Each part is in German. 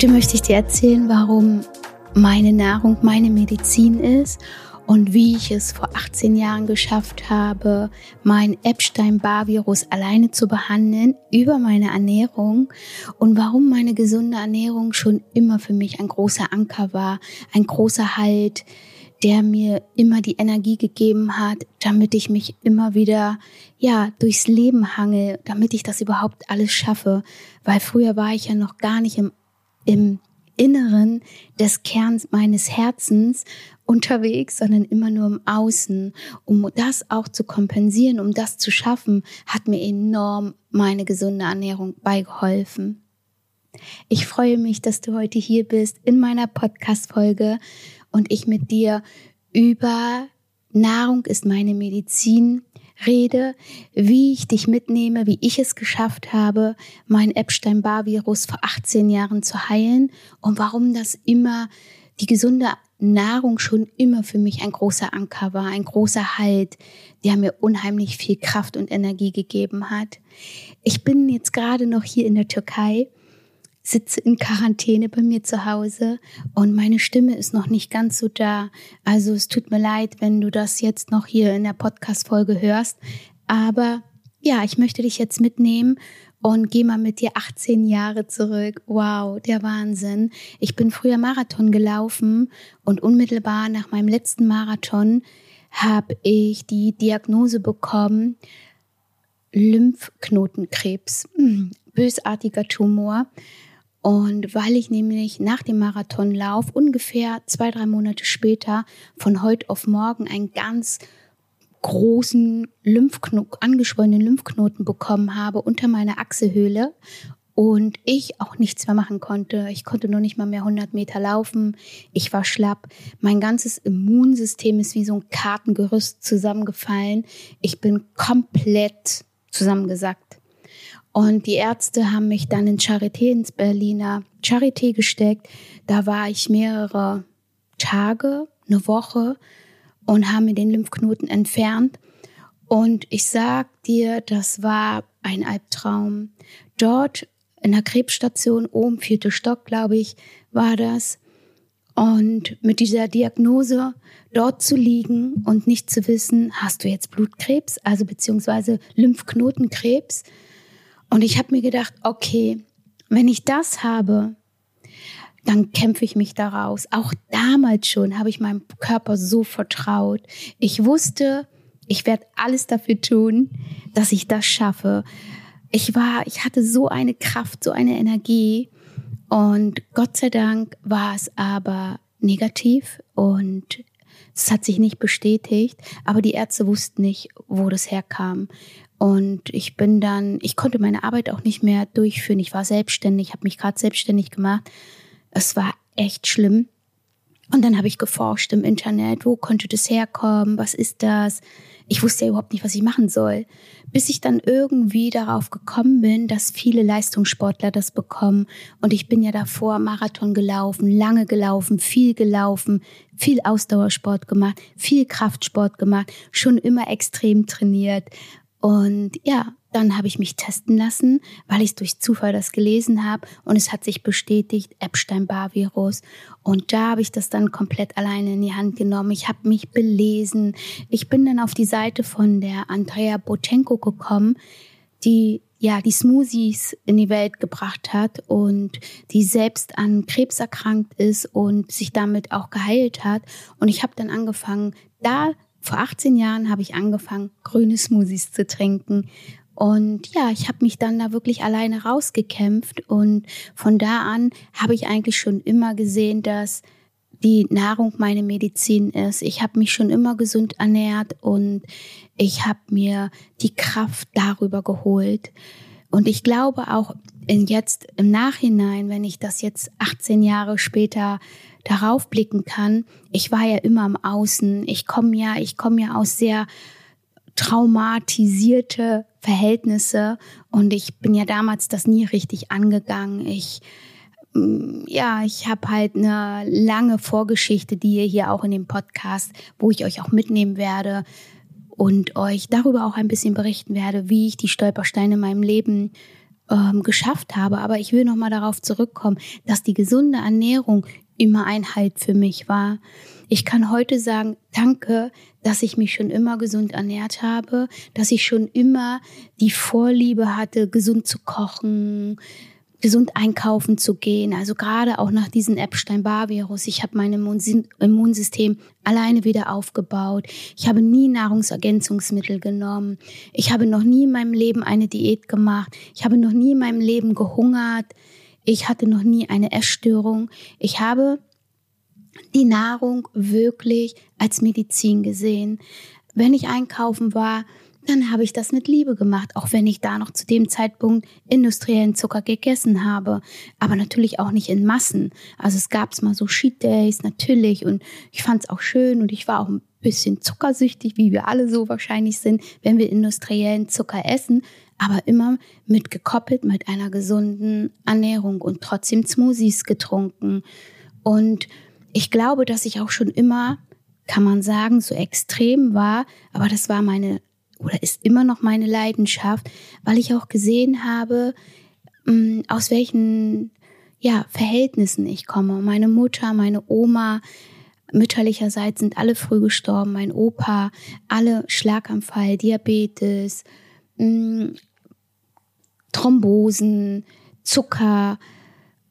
Heute möchte ich dir erzählen, warum meine Nahrung meine Medizin ist und wie ich es vor 18 Jahren geschafft habe, mein Epstein-Barr-Virus alleine zu behandeln über meine Ernährung und warum meine gesunde Ernährung schon immer für mich ein großer Anker war, ein großer Halt, der mir immer die Energie gegeben hat, damit ich mich immer wieder, ja, durchs Leben hangel, damit ich das überhaupt alles schaffe. Weil früher war ich ja noch gar nicht im im Inneren des Kerns meines Herzens unterwegs, sondern immer nur im Außen. Um das auch zu kompensieren, um das zu schaffen, hat mir enorm meine gesunde Ernährung beigeholfen. Ich freue mich, dass du heute hier bist in meiner Podcast-Folge und ich mit dir über Nahrung ist meine Medizin rede, wie ich dich mitnehme, wie ich es geschafft habe, mein Epstein-Barr-Virus vor 18 Jahren zu heilen und warum das immer die gesunde Nahrung schon immer für mich ein großer Anker war, ein großer Halt, der mir unheimlich viel Kraft und Energie gegeben hat. Ich bin jetzt gerade noch hier in der Türkei sitze in Quarantäne bei mir zu Hause und meine Stimme ist noch nicht ganz so da. Also es tut mir leid, wenn du das jetzt noch hier in der Podcast-Folge hörst. Aber ja, ich möchte dich jetzt mitnehmen und geh mal mit dir 18 Jahre zurück. Wow, der Wahnsinn. Ich bin früher Marathon gelaufen und unmittelbar nach meinem letzten Marathon habe ich die Diagnose bekommen, Lymphknotenkrebs, hm, bösartiger Tumor. Und weil ich nämlich nach dem Marathonlauf ungefähr zwei, drei Monate später von heute auf morgen einen ganz großen Lymphknoten, angeschwollenen Lymphknoten bekommen habe unter meiner Achselhöhle und ich auch nichts mehr machen konnte. Ich konnte noch nicht mal mehr 100 Meter laufen. Ich war schlapp. Mein ganzes Immunsystem ist wie so ein Kartengerüst zusammengefallen. Ich bin komplett zusammengesackt. Und die Ärzte haben mich dann in Charité ins Berliner Charité gesteckt. Da war ich mehrere Tage, eine Woche und haben mir den Lymphknoten entfernt. Und ich sag dir, das war ein Albtraum. Dort in der Krebsstation, oben, vierte Stock, glaube ich, war das. Und mit dieser Diagnose dort zu liegen und nicht zu wissen, hast du jetzt Blutkrebs, also beziehungsweise Lymphknotenkrebs, und ich habe mir gedacht, okay, wenn ich das habe, dann kämpfe ich mich daraus. Auch damals schon habe ich meinem Körper so vertraut. Ich wusste, ich werde alles dafür tun, dass ich das schaffe. Ich war, ich hatte so eine Kraft, so eine Energie. Und Gott sei Dank war es aber negativ und es hat sich nicht bestätigt, aber die Ärzte wussten nicht, wo das herkam. Und ich bin dann, ich konnte meine Arbeit auch nicht mehr durchführen. Ich war selbstständig, habe mich gerade selbstständig gemacht. Es war echt schlimm. Und dann habe ich geforscht im Internet, wo könnte das herkommen, was ist das? Ich wusste ja überhaupt nicht, was ich machen soll. Bis ich dann irgendwie darauf gekommen bin, dass viele Leistungssportler das bekommen. Und ich bin ja davor Marathon gelaufen, lange gelaufen, viel gelaufen, viel Ausdauersport gemacht, viel Kraftsport gemacht, schon immer extrem trainiert. Und ja, dann habe ich mich testen lassen, weil ich durch Zufall das gelesen habe und es hat sich bestätigt, Epstein-Barr-Virus. Und da habe ich das dann komplett alleine in die Hand genommen. Ich habe mich belesen. Ich bin dann auf die Seite von der Andrea Bochenko gekommen, die ja die Smoothies in die Welt gebracht hat und die selbst an Krebs erkrankt ist und sich damit auch geheilt hat. Und ich habe dann angefangen, da vor 18 Jahren habe ich angefangen, grüne Smoothies zu trinken. Und ja, ich habe mich dann da wirklich alleine rausgekämpft. Und von da an habe ich eigentlich schon immer gesehen, dass die Nahrung meine Medizin ist. Ich habe mich schon immer gesund ernährt und ich habe mir die Kraft darüber geholt. Und ich glaube auch jetzt im Nachhinein, wenn ich das jetzt 18 Jahre später darauf blicken kann, ich war ja immer im Außen. Ich komme ja, ich komme ja aus sehr traumatisierte Verhältnisse und ich bin ja damals das nie richtig angegangen. Ich mm, ja, ich habe halt eine lange Vorgeschichte, die ihr hier auch in dem Podcast, wo ich euch auch mitnehmen werde und euch darüber auch ein bisschen berichten werde, wie ich die Stolpersteine in meinem Leben ähm, geschafft habe. Aber ich will nochmal darauf zurückkommen, dass die gesunde Ernährung immer ein Halt für mich war. Ich kann heute sagen, danke, dass ich mich schon immer gesund ernährt habe, dass ich schon immer die Vorliebe hatte, gesund zu kochen, gesund einkaufen zu gehen. Also gerade auch nach diesem Epstein-Barr-Virus. Ich habe mein Immunsystem alleine wieder aufgebaut. Ich habe nie Nahrungsergänzungsmittel genommen. Ich habe noch nie in meinem Leben eine Diät gemacht. Ich habe noch nie in meinem Leben gehungert. Ich hatte noch nie eine Essstörung. Ich habe die Nahrung wirklich als Medizin gesehen. Wenn ich einkaufen war, dann habe ich das mit Liebe gemacht, auch wenn ich da noch zu dem Zeitpunkt industriellen Zucker gegessen habe, aber natürlich auch nicht in Massen. Also es gab mal so Cheat Days natürlich und ich fand es auch schön und ich war auch ein bisschen zuckersüchtig, wie wir alle so wahrscheinlich sind, wenn wir industriellen Zucker essen, aber immer mit gekoppelt mit einer gesunden Ernährung und trotzdem Smoothies getrunken. Und ich glaube, dass ich auch schon immer, kann man sagen, so extrem war, aber das war meine oder ist immer noch meine Leidenschaft, weil ich auch gesehen habe, mm, aus welchen ja, Verhältnissen ich komme. Meine Mutter, meine Oma, mütterlicherseits sind alle früh gestorben, mein Opa, alle Schlaganfall, Diabetes, mm, Thrombosen, Zucker,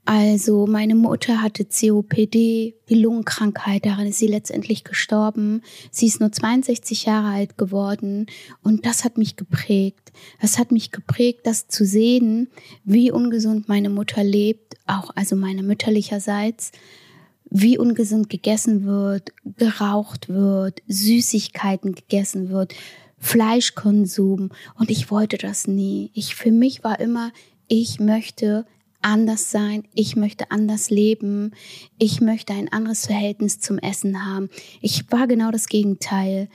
also meine Mutter hatte COPD, die Lungenkrankheit, daran ist sie letztendlich gestorben. Sie ist nur 62 Jahre alt geworden und das hat mich geprägt. Das hat mich geprägt, das zu sehen, wie ungesund meine Mutter lebt, auch also meine mütterlicherseits, wie ungesund gegessen wird, geraucht wird, Süßigkeiten gegessen wird, Fleischkonsum und ich wollte das nie. Ich für mich war immer ich möchte anders sein, ich möchte anders leben, ich möchte ein anderes Verhältnis zum Essen haben. Ich war genau das Gegenteil.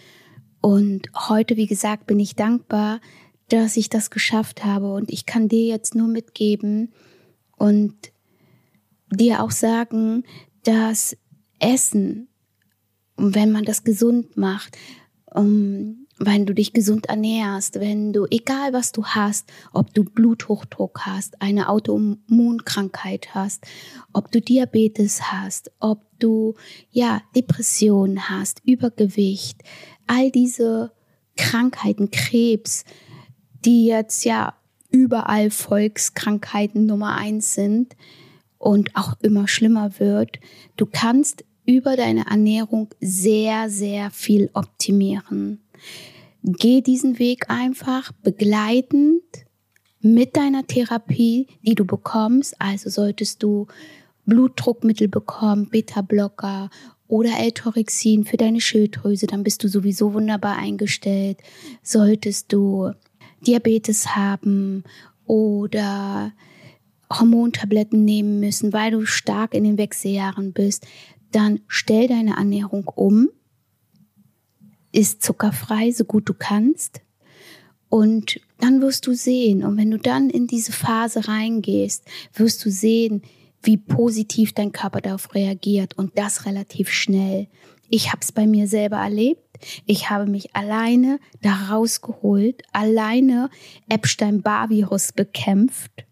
Und heute, wie gesagt, bin ich dankbar, dass ich das geschafft habe. Und ich kann dir jetzt nur mitgeben und dir auch sagen, dass Essen, wenn man das gesund macht, um, wenn du dich gesund ernährst, wenn du, egal was du hast, ob du Bluthochdruck hast, eine Autoimmunkrankheit hast, ob du Diabetes hast, ob du, ja, Depressionen hast, Übergewicht, all diese Krankheiten, Krebs, die jetzt ja überall Volkskrankheiten Nummer eins sind und auch immer schlimmer wird, du kannst über deine Ernährung sehr, sehr viel optimieren. Geh diesen Weg einfach begleitend mit deiner Therapie, die du bekommst. Also solltest du Blutdruckmittel bekommen, Beta-Blocker oder L-Torexin für deine Schilddrüse, dann bist du sowieso wunderbar eingestellt. Solltest du Diabetes haben oder Hormontabletten nehmen müssen, weil du stark in den Wechseljahren bist, dann stell deine Ernährung um isst zuckerfrei, so gut du kannst. Und dann wirst du sehen, und wenn du dann in diese Phase reingehst, wirst du sehen, wie positiv dein Körper darauf reagiert und das relativ schnell. Ich habe es bei mir selber erlebt. Ich habe mich alleine da rausgeholt, alleine Epstein-Barr-Virus bekämpft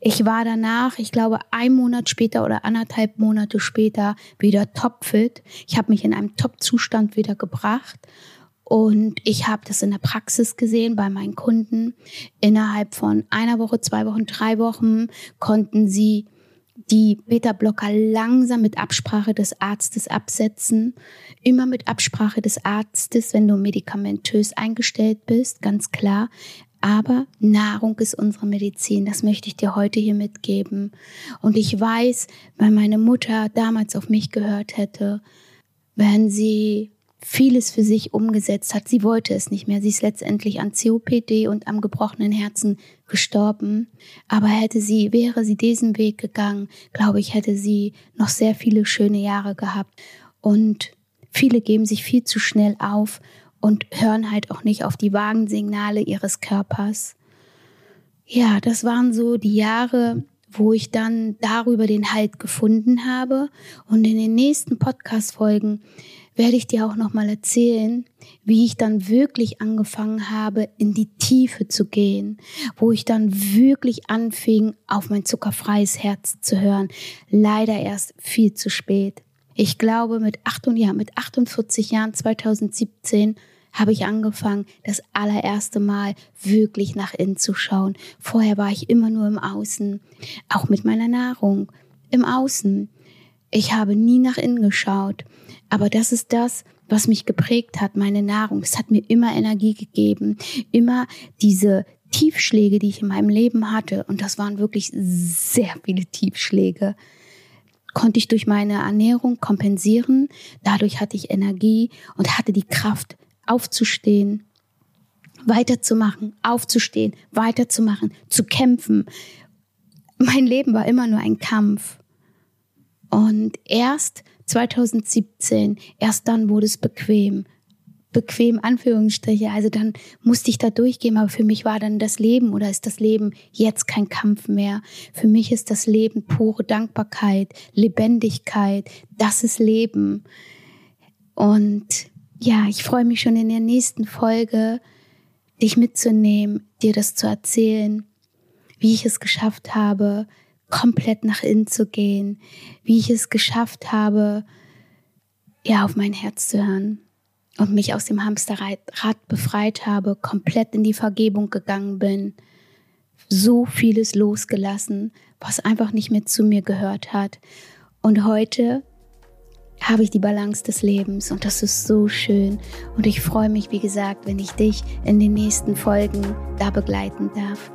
ich war danach, ich glaube, ein Monat später oder anderthalb Monate später wieder topfit. Ich habe mich in einem Top-Zustand wieder gebracht. Und ich habe das in der Praxis gesehen bei meinen Kunden. Innerhalb von einer Woche, zwei Wochen, drei Wochen konnten sie die Beta-Blocker langsam mit Absprache des Arztes absetzen. Immer mit Absprache des Arztes, wenn du medikamentös eingestellt bist, ganz klar. Aber Nahrung ist unsere Medizin. Das möchte ich dir heute hier mitgeben. Und ich weiß, weil meine Mutter damals auf mich gehört hätte, wenn sie vieles für sich umgesetzt hat. Sie wollte es nicht mehr. Sie ist letztendlich an COPD und am gebrochenen Herzen gestorben. Aber hätte sie, wäre sie diesen Weg gegangen, glaube ich, hätte sie noch sehr viele schöne Jahre gehabt. Und viele geben sich viel zu schnell auf und hören halt auch nicht auf die Wagensignale ihres Körpers. Ja, das waren so die Jahre, wo ich dann darüber den Halt gefunden habe. Und in den nächsten Podcast-Folgen werde ich dir auch nochmal erzählen, wie ich dann wirklich angefangen habe, in die Tiefe zu gehen, wo ich dann wirklich anfing, auf mein zuckerfreies Herz zu hören. Leider erst viel zu spät. Ich glaube, mit, 8, ja, mit 48 Jahren 2017 habe ich angefangen, das allererste Mal wirklich nach innen zu schauen. Vorher war ich immer nur im Außen, auch mit meiner Nahrung, im Außen. Ich habe nie nach innen geschaut. Aber das ist das, was mich geprägt hat, meine Nahrung. Es hat mir immer Energie gegeben, immer diese Tiefschläge, die ich in meinem Leben hatte, und das waren wirklich sehr viele Tiefschläge, konnte ich durch meine Ernährung kompensieren. Dadurch hatte ich Energie und hatte die Kraft, aufzustehen, weiterzumachen, aufzustehen, weiterzumachen, zu kämpfen. Mein Leben war immer nur ein Kampf. Und erst 2017, erst dann wurde es bequem. Bequem, Anführungsstriche. Also dann musste ich da durchgehen, aber für mich war dann das Leben oder ist das Leben jetzt kein Kampf mehr. Für mich ist das Leben pure Dankbarkeit, Lebendigkeit. Das ist Leben. Und ja, ich freue mich schon in der nächsten Folge, dich mitzunehmen, dir das zu erzählen, wie ich es geschafft habe, komplett nach innen zu gehen, wie ich es geschafft habe, ja, auf mein Herz zu hören und mich aus dem Hamsterrad befreit habe, komplett in die Vergebung gegangen bin, so vieles losgelassen, was einfach nicht mehr zu mir gehört hat. Und heute habe ich die Balance des Lebens und das ist so schön. Und ich freue mich, wie gesagt, wenn ich dich in den nächsten Folgen da begleiten darf.